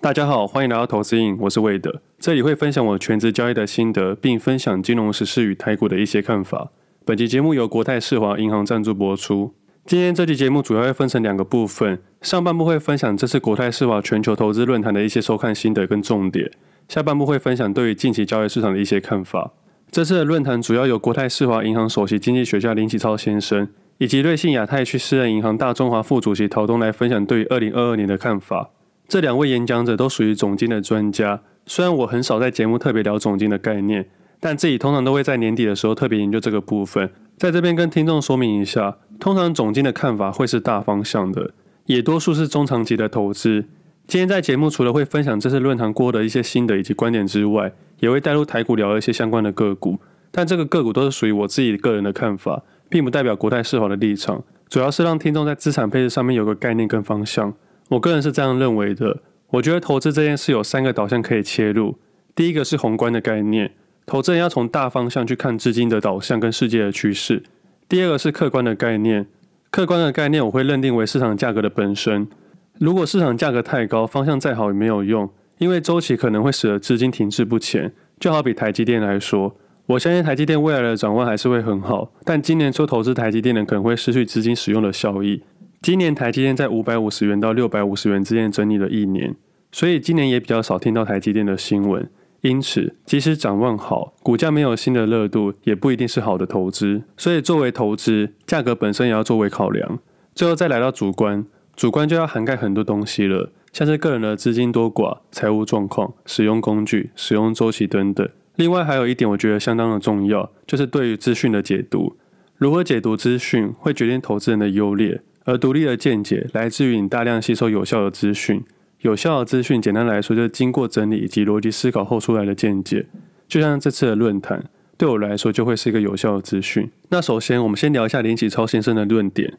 大家好，欢迎来到投资瘾，我是魏德，这里会分享我全职交易的心得，并分享金融时事与台股的一些看法。本期节目由国泰世华银行赞助播出。今天这期节目主要会分成两个部分，上半部会分享这次国泰世华全球投资论坛的一些收看心得跟重点，下半部会分享对于近期交易市场的一些看法。这次的论坛主要由国泰世华银行首席经济学家林启超先生，以及瑞信亚太区私人银行大中华副主席陶东来分享对于二零二二年的看法。这两位演讲者都属于总经的专家，虽然我很少在节目特别聊总经的概念，但自己通常都会在年底的时候特别研究这个部分。在这边跟听众说明一下，通常总经的看法会是大方向的，也多数是中长期的投资。今天在节目除了会分享这次论坛过的一些心得以及观点之外，也会带入台股聊一些相关的个股。但这个个股都是属于我自己个人的看法，并不代表国泰世华的立场，主要是让听众在资产配置上面有个概念跟方向。我个人是这样认为的，我觉得投资这件事有三个导向可以切入。第一个是宏观的概念，投资人要从大方向去看资金的导向跟世界的趋势。第二个是客观的概念，客观的概念我会认定为市场价格的本身。如果市场价格太高，方向再好也没有用，因为周期可能会使得资金停滞不前。就好比台积电来说，我相信台积电未来的展望还是会很好，但今年初投资台积电的可能会失去资金使用的效益。今年台积电在五百五十元到六百五十元之间整理了一年，所以今年也比较少听到台积电的新闻。因此，即使展望好，股价没有新的热度，也不一定是好的投资。所以，作为投资，价格本身也要作为考量。最后再来到主观，主观就要涵盖很多东西了，像是个人的资金多寡、财务状况、使用工具、使用周期等等。另外，还有一点我觉得相当的重要，就是对于资讯的解读，如何解读资讯，会决定投资人的优劣。而独立的见解来自于你大量吸收有效的资讯，有效的资讯简单来说就是经过整理以及逻辑思考后出来的见解。就像这次的论坛，对我来说就会是一个有效的资讯。那首先，我们先聊一下林启超先生的论点。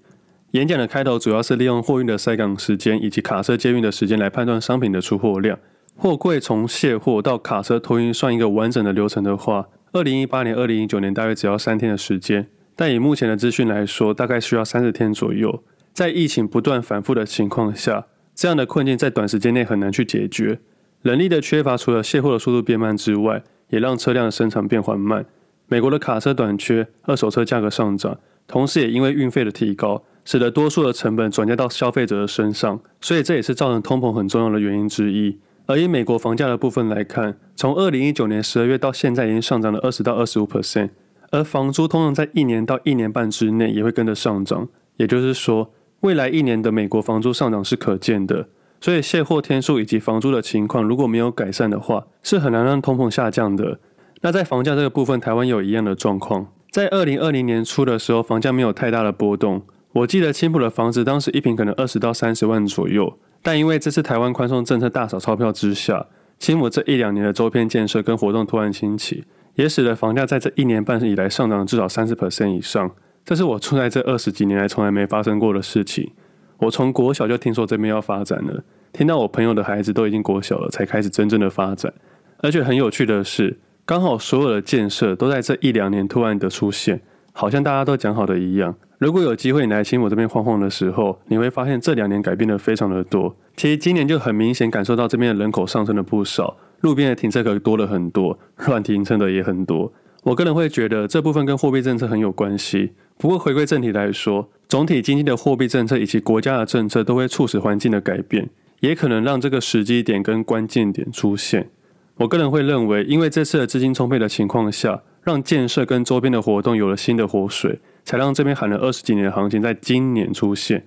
演讲的开头主要是利用货运的塞港时间以及卡车接运的时间来判断商品的出货量。货柜从卸货到卡车托运算一个完整的流程的话，二零一八年、二零一九年大约只要三天的时间，但以目前的资讯来说，大概需要三十天左右。在疫情不断反复的情况下，这样的困境在短时间内很难去解决。人力的缺乏，除了卸货的速度变慢之外，也让车辆的生产变缓慢。美国的卡车短缺，二手车价格上涨，同时也因为运费的提高，使得多数的成本转嫁到消费者的身上，所以这也是造成通膨很重要的原因之一。而以美国房价的部分来看，从二零一九年十二月到现在已经上涨了二十到二十五 percent，而房租通常在一年到一年半之内也会跟着上涨，也就是说。未来一年的美国房租上涨是可见的，所以卸货天数以及房租的情况如果没有改善的话，是很难让通膨下降的。那在房价这个部分，台湾有一样的状况。在二零二零年初的时候，房价没有太大的波动。我记得青埔的房子当时一坪可能二十到三十万左右，但因为这次台湾宽松政策大扫钞票之下，青埔这一两年的周边建设跟活动突然兴起，也使得房价在这一年半以来上涨至少三十 percent 以上。这是我出来这二十几年来从来没发生过的事情。我从国小就听说这边要发展了，听到我朋友的孩子都已经国小了，才开始真正的发展。而且很有趣的是，刚好所有的建设都在这一两年突然的出现，好像大家都讲好的一样。如果有机会你来青埔这边晃晃的时候，你会发现这两年改变的非常的多。其实今年就很明显感受到这边的人口上升了不少，路边的停车格多了很多，乱停车的也很多。我个人会觉得这部分跟货币政策很有关系。不过回归正题来说，总体经济的货币政策以及国家的政策都会促使环境的改变，也可能让这个时机点跟关键点出现。我个人会认为，因为这次的资金充沛的情况下，让建设跟周边的活动有了新的活水，才让这边喊了二十几年的行情在今年出现。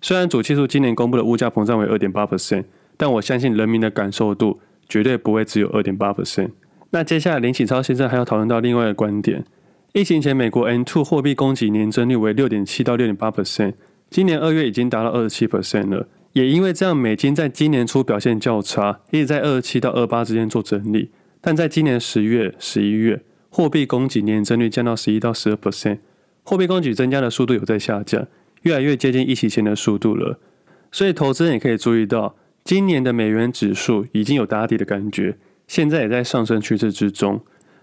虽然主计处今年公布的物价膨胀为二点八 percent，但我相信人民的感受度绝对不会只有二点八 percent。那接下来林启超先生还要讨论到另外一个观点。疫情前，美国 M2 货币供给年增率为六点七到六点八 percent，今年二月已经达到二十七 percent 了。也因为这样，美金在今年初表现较差，一直在二十七到二八之间做整理。但在今年十月、十一月，货币供给年增率降到十一到十二 percent，货币供给增加的速度有在下降，越来越接近疫情前的速度了。所以，投资人也可以注意到，今年的美元指数已经有打底的感觉，现在也在上升趋势之中。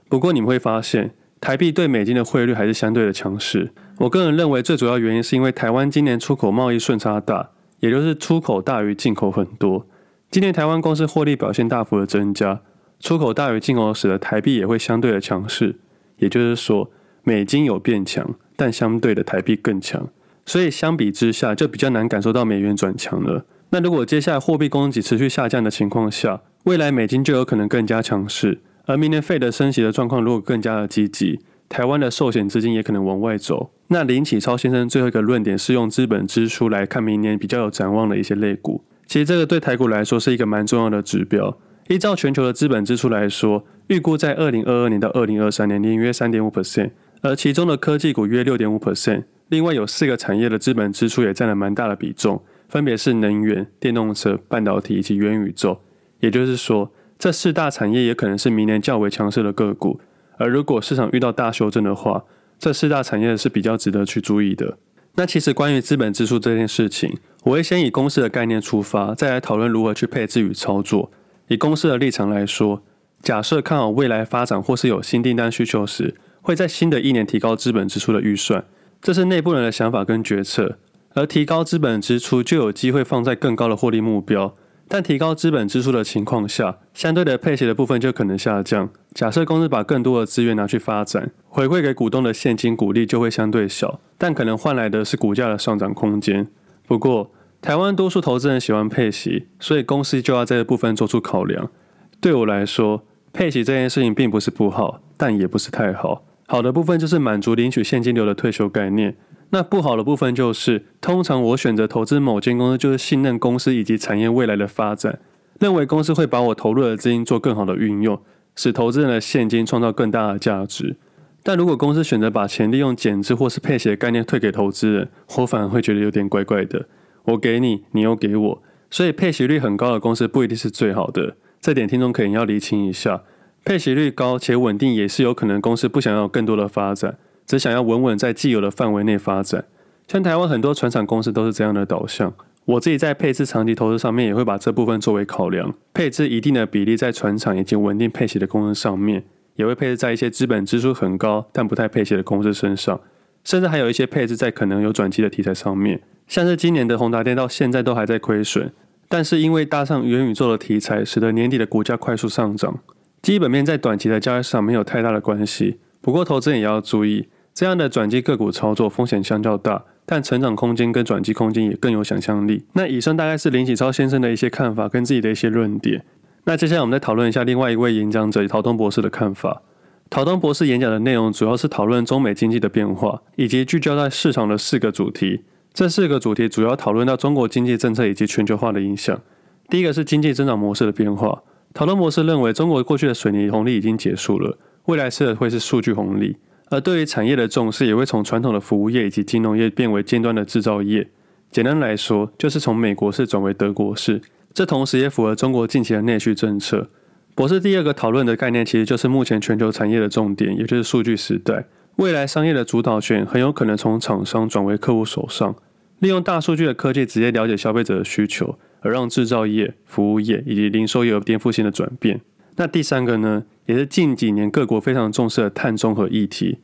不过，你们会发现。台币对美金的汇率还是相对的强势。我个人认为最主要原因是因为台湾今年出口贸易顺差大，也就是出口大于进口很多。今年台湾公司获利表现大幅的增加，出口大于进口使得台币也会相对的强势。也就是说，美金有变强，但相对的台币更强，所以相比之下就比较难感受到美元转强了。那如果接下来货币供给持续下降的情况下，未来美金就有可能更加强势。而明年 Fed 的升息的状况如果更加的积极，台湾的寿险资金也可能往外走。那林启超先生最后一个论点是用资本支出来看明年比较有展望的一些类股。其实这个对台股来说是一个蛮重要的指标。依照全球的资本支出来说，预估在二零二二年到二零二三年年约三点五 percent，而其中的科技股约六点五 percent。另外有四个产业的资本支出也占了蛮大的比重，分别是能源、电动车、半导体以及元宇宙。也就是说，这四大产业也可能是明年较为强势的个股。而如果市场遇到大修正的话，这四大产业是比较值得去注意的。那其实关于资本支出这件事情，我会先以公司的概念出发，再来讨论如何去配置与操作。以公司的立场来说，假设看好未来发展或是有新订单需求时，会在新的一年提高资本支出的预算，这是内部人的想法跟决策。而提高资本支出就有机会放在更高的获利目标，但提高资本支出的情况下，相对的配息的部分就可能下降。假设公司把更多的资源拿去发展，回馈给股东的现金股利就会相对小，但可能换来的是股价的上涨空间。不过，台湾多数投资人喜欢配息，所以公司就要在这部分做出考量。对我来说，配息这件事情并不是不好，但也不是太好。好的部分就是满足领取现金流的退休概念。那不好的部分就是，通常我选择投资某间公司，就是信任公司以及产业未来的发展，认为公司会把我投入的资金做更好的运用，使投资人的现金创造更大的价值。但如果公司选择把钱利用减资或是配息的概念退给投资人，我反而会觉得有点怪怪的。我给你，你又给我，所以配息率很高的公司不一定是最好的。这点听众可能要厘清一下。配息率高且稳定，也是有可能公司不想要更多的发展，只想要稳稳在既有的范围内发展。像台湾很多船厂公司都是这样的导向。我自己在配置长期投资上面，也会把这部分作为考量，配置一定的比例在船厂以及稳定配息的公司上面，也会配置在一些资本支出很高但不太配息的公司身上，甚至还有一些配置在可能有转机的题材上面。像是今年的宏达电到现在都还在亏损，但是因为搭上元宇宙的题材，使得年底的股价快速上涨。基本面在短期的交易上没有太大的关系，不过投资也要注意，这样的转机个股操作风险相较大，但成长空间跟转机空间也更有想象力。那以上大概是林启超先生的一些看法跟自己的一些论点。那接下来我们再讨论一下另外一位演讲者陶东博士的看法。陶东博士演讲的内容主要是讨论中美经济的变化，以及聚焦在市场的四个主题。这四个主题主要讨论到中国经济政策以及全球化的影响。第一个是经济增长模式的变化。陶东博士认为，中国过去的水泥红利已经结束了，未来是会是数据红利。而对于产业的重视，也会从传统的服务业以及金融业变为尖端的制造业。简单来说，就是从美国式转为德国式。这同时也符合中国近期的内需政策。博士第二个讨论的概念，其实就是目前全球产业的重点，也就是数据时代。未来商业的主导权很有可能从厂商转为客户手上，利用大数据的科技直接了解消费者的需求，而让制造业、服务业以及零售业有颠覆性的转变。那第三个呢，也是近几年各国非常重视的碳中和议题，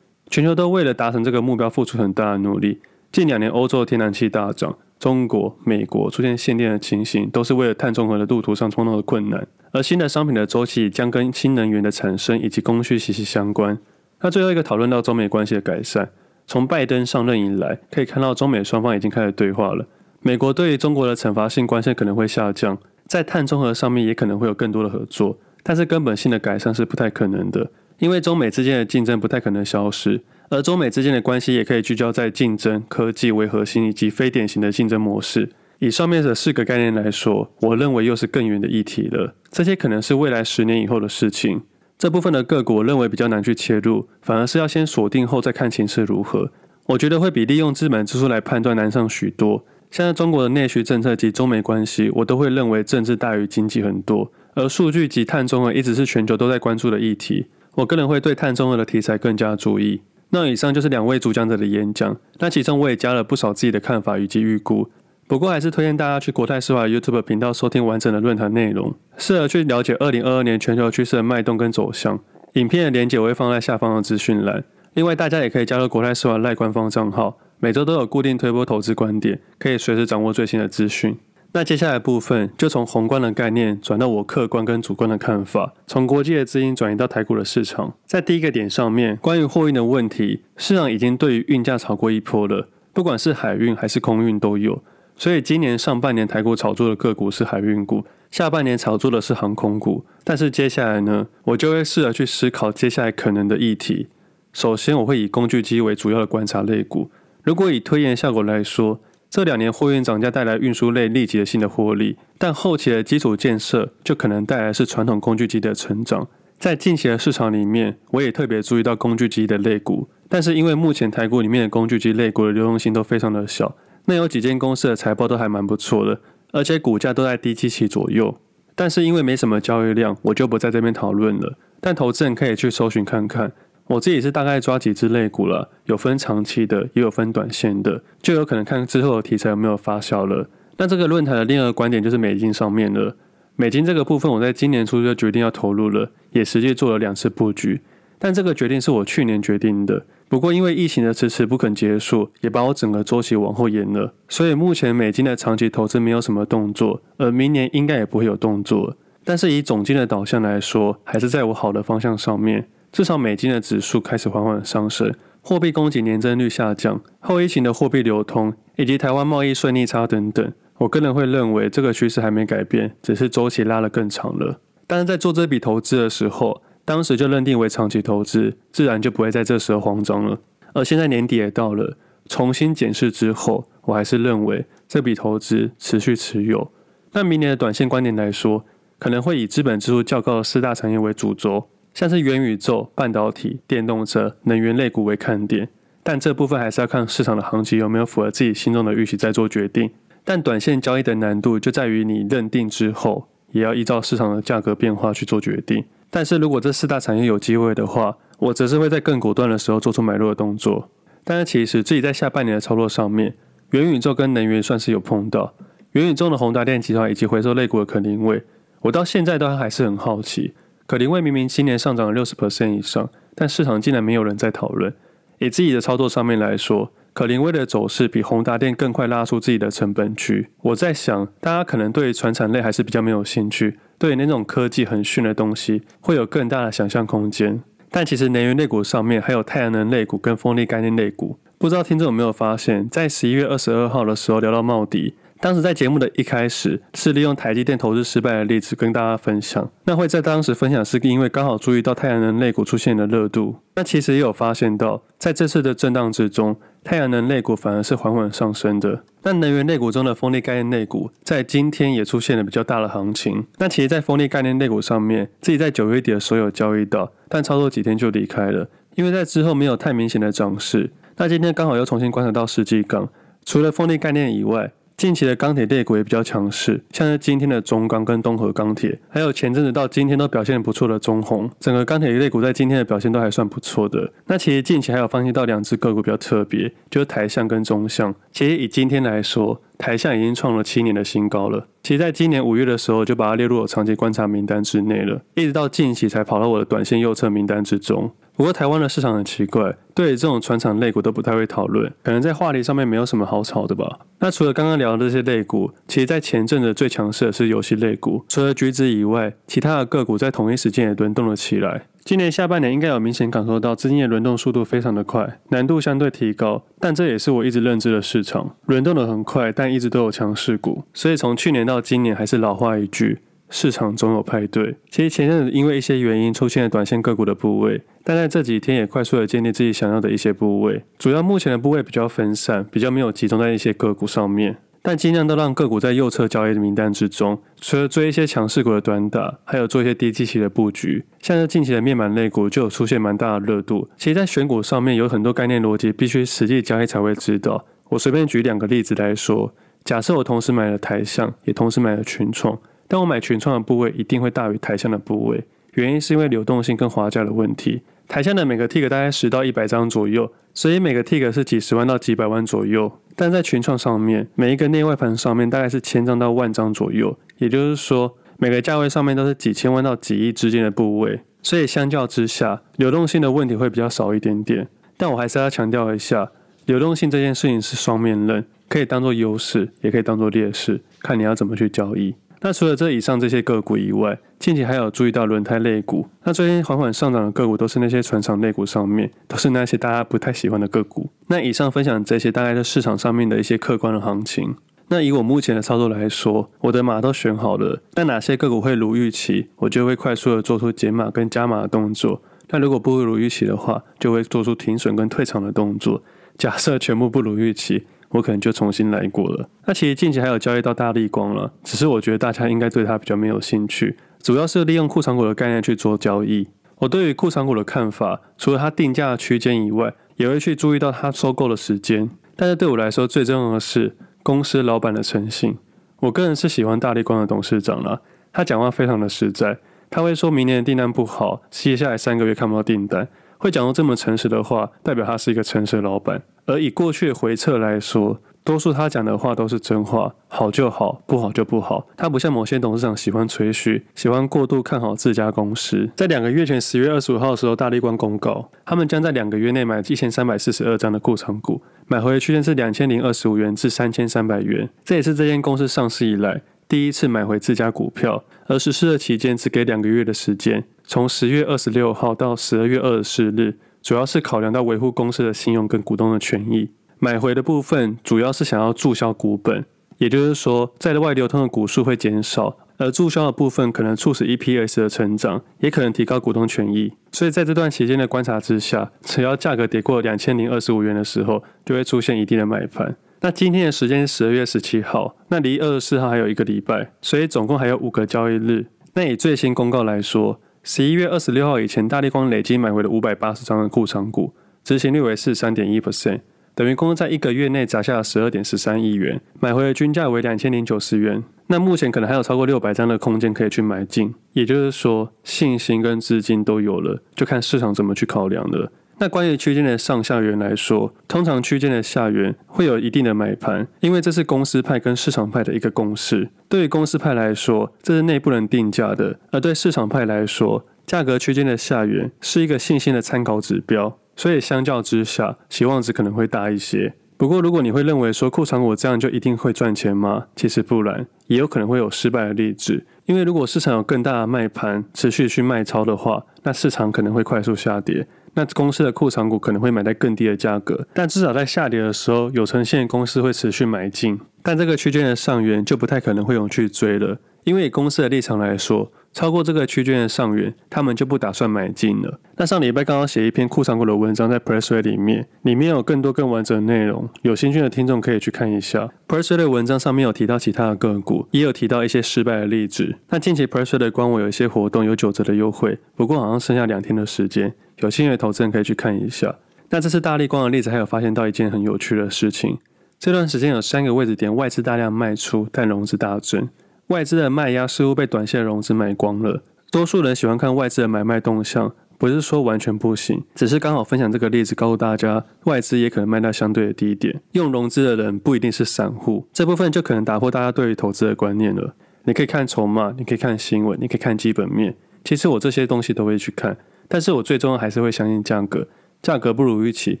全球都为了达成这个目标付出很大的努力。近两年欧洲天然气大涨，中国、美国出现限电的情形，都是为了碳中和的路途上碰到的困难。而新的商品的周期将跟新能源的产生以及供需息息相关。那最后一个讨论到中美关系的改善，从拜登上任以来，可以看到中美双方已经开始对话了。美国对中国的惩罚性关税可能会下降，在碳中和上面也可能会有更多的合作，但是根本性的改善是不太可能的，因为中美之间的竞争不太可能消失，而中美之间的关系也可以聚焦在竞争、科技为核心以及非典型的竞争模式。以上面的四个概念来说，我认为又是更远的议题了，这些可能是未来十年以后的事情。这部分的个股，我认为比较难去切入，反而是要先锁定后再看情势如何。我觉得会比利用资本支出来判断难上许多。现在中国的内需政策及中美关系，我都会认为政治大于经济很多。而数据及碳中和一直是全球都在关注的议题，我个人会对碳中和的题材更加注意。那以上就是两位主讲者的演讲，那其中我也加了不少自己的看法以及预估。不过还是推荐大家去国泰世华 YouTube 频道收听完整的论坛内容，适合去了解二零二二年全球趋势的脉动跟走向。影片的连结我会放在下方的资讯栏。另外，大家也可以加入国泰世华赖官方账号，每周都有固定推播投资观点，可以随时掌握最新的资讯。那接下来部分就从宏观的概念转到我客观跟主观的看法，从国际的资金转移到台股的市场。在第一个点上面，关于货运的问题，市场已经对于运价炒过一波了，不管是海运还是空运都有。所以今年上半年台股炒作的个股是海运股，下半年炒作的是航空股。但是接下来呢，我就会试着去思考接下来可能的议题。首先，我会以工具机为主要的观察类股。如果以推演效果来说，这两年货运涨价带来运输类立即的新的获利，但后期的基础建设就可能带来是传统工具机的成长。在近期的市场里面，我也特别注意到工具机的类股，但是因为目前台股里面的工具机类股的流动性都非常的小。那有几间公司的财报都还蛮不错的，而且股价都在低基期左右。但是因为没什么交易量，我就不在这边讨论了。但投资人可以去搜寻看看。我自己是大概抓几只类股了，有分长期的，也有分短线的，就有可能看之后的题材有没有发酵了。那这个论坛的另一个观点就是美金上面了。美金这个部分，我在今年初就决定要投入了，也实际做了两次布局。但这个决定是我去年决定的。不过，因为疫情的迟迟不肯结束，也把我整个周期往后延了，所以目前美金的长期投资没有什么动作，而明年应该也不会有动作。但是以总金的导向来说，还是在我好的方向上面。至少美金的指数开始缓缓上升，货币供给年增率下降，后疫情的货币流通以及台湾贸易顺逆差等等，我个人会认为这个趋势还没改变，只是周期拉得更长了。但是在做这笔投资的时候，当时就认定为长期投资，自然就不会在这时候慌张了。而现在年底也到了，重新检视之后，我还是认为这笔投资持续持有。那明年的短线观点来说，可能会以资本支出较高的四大产业为主轴，像是元宇宙、半导体、电动车、能源类股为看点。但这部分还是要看市场的行情有没有符合自己心中的预期再做决定。但短线交易的难度就在于你认定之后，也要依照市场的价格变化去做决定。但是如果这四大产业有机会的话，我则是会在更果断的时候做出买入的动作。但是其实自己在下半年的操作上面，元宇宙跟能源算是有碰到。元宇宙的宏达电集团以及回收类股的可伶卫，我到现在都还是很好奇。可伶卫明明今年上涨了六十 percent 以上，但市场竟然没有人在讨论。以自己的操作上面来说，可伶卫的走势比宏达电更快拉出自己的成本区。我在想，大家可能对于传产类还是比较没有兴趣。对那种科技很炫的东西，会有更大的想象空间。但其实能源类股上面还有太阳能类股跟风力概念类股，不知道听众有没有发现，在十一月二十二号的时候聊到茂迪。当时在节目的一开始是利用台积电投资失败的例子跟大家分享。那会在当时分享是因为刚好注意到太阳能类股出现的热度。那其实也有发现到，在这次的震荡之中，太阳能类股反而是缓缓上升的。那能源类股中的风力概念类股在今天也出现了比较大的行情。那其实，在风力概念类股上面，自己在九月底的时候有交易到，但操作几天就离开了，因为在之后没有太明显的涨势。那今天刚好又重新观察到世纪钢，除了风力概念以外。近期的钢铁类股也比较强势，像是今天的中钢跟东河钢铁，还有前阵子到今天都表现不错的中鸿，整个钢铁类股在今天的表现都还算不错的。那其实近期还有分析到两只个股比较特别，就是台向跟中向。其实以今天来说，台向已经创了七年的新高了。其实在今年五月的时候就把它列入了长期观察名单之内了，一直到近期才跑到我的短线右侧名单之中。不过台湾的市场很奇怪，对于这种传产类股都不太会讨论，可能在话题上面没有什么好炒的吧。那除了刚刚聊的这些类股，其实在前阵子最强势的是游戏类股，除了橘子以外，其他的个股在同一时间也轮动了起来。今年下半年应该有明显感受到资金的轮动速度非常的快，难度相对提高，但这也是我一直认知的市场，轮动的很快，但一直都有强势股，所以从去年到今年还是老话一句。市场总有派对。其实前阵子因为一些原因出现了短线个股的部位，但在这几天也快速的建立自己想要的一些部位。主要目前的部位比较分散，比较没有集中在一些个股上面，但尽量都让个股在右侧交易的名单之中。除了追一些强势股的短打，还有做一些低基期的布局。像是近期的面板类股就有出现蛮大的热度。其实，在选股上面有很多概念逻辑，必须实际交易才会知道。我随便举两个例子来说，假设我同时买了台象，也同时买了群创。但我买群创的部位一定会大于台下的部位，原因是因为流动性跟滑价的问题。台下的每个 tick 大概十到一百张左右，所以每个 tick 是几十万到几百万左右。但在群创上面，每一个内外盘上面大概是千张到万张左右，也就是说每个价位上面都是几千万到几亿之间的部位，所以相较之下，流动性的问题会比较少一点点。但我还是要强调一下，流动性这件事情是双面刃。可以当做优势，也可以当做劣势，看你要怎么去交易。那除了这以上这些个股以外，近期还有注意到轮胎类股。那最近缓缓上涨的个股都是那些船厂类股上面，都是那些大家不太喜欢的个股。那以上分享这些大概是市场上面的一些客观的行情。那以我目前的操作来说，我的码都选好了，但哪些个股会如预期，我就会快速的做出减码跟加码的动作。那如果不如预期的话，就会做出停损跟退场的动作。假设全部不如预期。我可能就重新来过了。那其实近期还有交易到大立光了，只是我觉得大家应该对它比较没有兴趣，主要是利用库藏股的概念去做交易。我对于库藏股的看法，除了它定价区间以外，也会去注意到它收购的时间。但是对我来说，最重要的是公司老板的诚信。我个人是喜欢大立光的董事长啦，他讲话非常的实在，他会说明年的订单不好，接下来三个月看不到订单。会讲到这么诚实的话，代表他是一个诚实的老板。而以过去回测来说，多数他讲的话都是真话，好就好，不好就不好。他不像某些董事长喜欢吹嘘，喜欢过度看好自家公司。在两个月前，十月二十五号的时候，大立光公告，他们将在两个月内买一千三百四十二张的库藏股，买回的区间是两千零二十五元至三千三百元。这也是这间公司上市以来第一次买回自家股票，而实施的期间只给两个月的时间。从十月二十六号到十二月二十四日，主要是考量到维护公司的信用跟股东的权益。买回的部分主要是想要注销股本，也就是说，在外流通的股数会减少，而注销的部分可能促使 EPS 的成长，也可能提高股东权益。所以在这段期间的观察之下，只要价格跌过两千零二十五元的时候，就会出现一定的买盘。那今天的时间是十二月十七号，那离二十四号还有一个礼拜，所以总共还有五个交易日。那以最新公告来说，十一月二十六号以前，大立光累计买回了五百八十张的库存股，执行率为四十三点一 percent，等于公司在一个月内砸下了十二点十三亿元，买回的均价为两千零九十元。那目前可能还有超过六百张的空间可以去买进，也就是说信心跟资金都有了，就看市场怎么去考量了。那关于区间的上下缘来说，通常区间的下缘会有一定的买盘，因为这是公司派跟市场派的一个共识。对于公司派来说，这是内部人定价的；而对市场派来说，价格区间的下缘是一个信心的参考指标。所以相较之下，期望值可能会大一些。不过，如果你会认为说库藏股这样就一定会赚钱吗？其实不然，也有可能会有失败的例子。因为如果市场有更大的卖盘持续去卖超的话，那市场可能会快速下跌。那公司的库藏股可能会买在更低的价格，但至少在下跌的时候，有呈现公司会持续买进。但这个区间的上缘就不太可能会有去追了，因为以公司的立场来说，超过这个区间的上缘，他们就不打算买进了。那上礼拜刚刚写一篇库藏股的文章在 Pressway 里面，里面有更多更完整的内容，有兴趣的听众可以去看一下。Pressway 的文章上面有提到其他的个股，也有提到一些失败的例子。那近期 Pressway 的官网有一些活动，有九折的优惠，不过好像剩下两天的时间。有兴趣的投资人可以去看一下。那这次大力光的例子，还有发现到一件很有趣的事情。这段时间有三个位置点外资大量卖出，但融资大增。外资的卖压似乎被短线融资买光了。多数人喜欢看外资的买卖动向，不是说完全不行，只是刚好分享这个例子，告诉大家外资也可能卖到相对的低点。用融资的人不一定是散户，这部分就可能打破大家对于投资的观念了。你可以看筹码，你可以看新闻，你可以看基本面。其实我这些东西都会去看。但是我最终还是会相信价格，价格不如预期，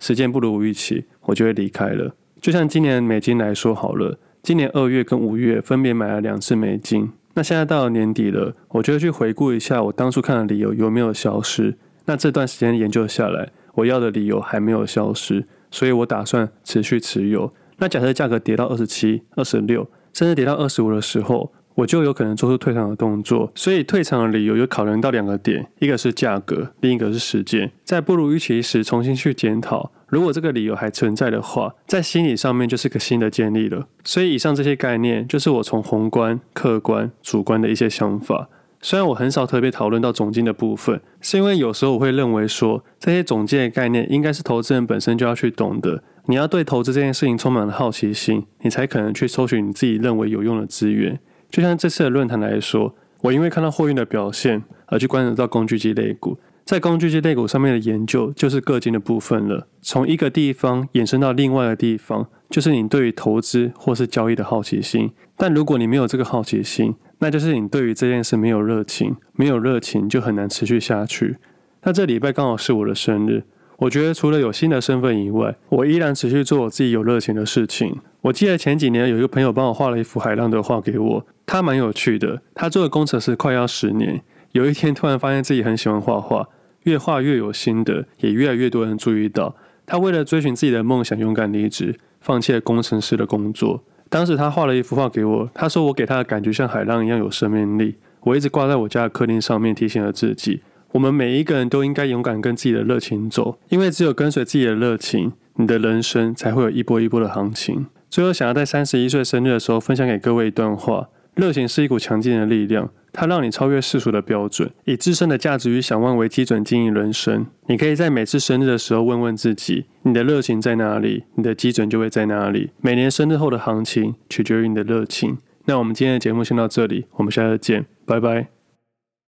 时间不如预期，我就会离开了。就像今年美金来说好了，今年二月跟五月分别买了两次美金，那现在到了年底了，我就会去回顾一下我当初看的理由有没有消失。那这段时间研究下来，我要的理由还没有消失，所以我打算持续持有。那假设价格跌到二十七、二十六，甚至跌到二十五的时候，我就有可能做出退场的动作，所以退场的理由有考虑到两个点，一个是价格，另一个是时间。在不如预期时重新去检讨，如果这个理由还存在的话，在心理上面就是个新的建立了。所以以上这些概念就是我从宏观、客观、主观的一些想法。虽然我很少特别讨论到总经的部分，是因为有时候我会认为说，这些总经的概念应该是投资人本身就要去懂的。你要对投资这件事情充满了好奇心，你才可能去搜寻你自己认为有用的资源。就像这次的论坛来说，我因为看到货运的表现而去观察到工具机类股，在工具机类股上面的研究就是个金的部分了。从一个地方延伸到另外一个地方，就是你对于投资或是交易的好奇心。但如果你没有这个好奇心，那就是你对于这件事没有热情，没有热情就很难持续下去。那这礼拜刚好是我的生日，我觉得除了有新的身份以外，我依然持续做我自己有热情的事情。我记得前几年有一个朋友帮我画了一幅海浪的画给我，他蛮有趣的。他做的工程师快要十年，有一天突然发现自己很喜欢画画，越画越有心得，也越来越多人注意到。他为了追寻自己的梦想，勇敢离职，放弃了工程师的工作。当时他画了一幅画给我，他说我给他的感觉像海浪一样有生命力。我一直挂在我家的客厅上面，提醒了自己：我们每一个人都应该勇敢跟自己的热情走，因为只有跟随自己的热情，你的人生才会有一波一波的行情。最后，想要在三十一岁生日的时候分享给各位一段话：热情是一股强劲的力量，它让你超越世俗的标准，以自身的价值与想望为基准经营人生。你可以在每次生日的时候问问自己：你的热情在哪里？你的基准就会在哪里。每年生日后的行情取决于你的热情。那我们今天的节目先到这里，我们下次见，拜拜。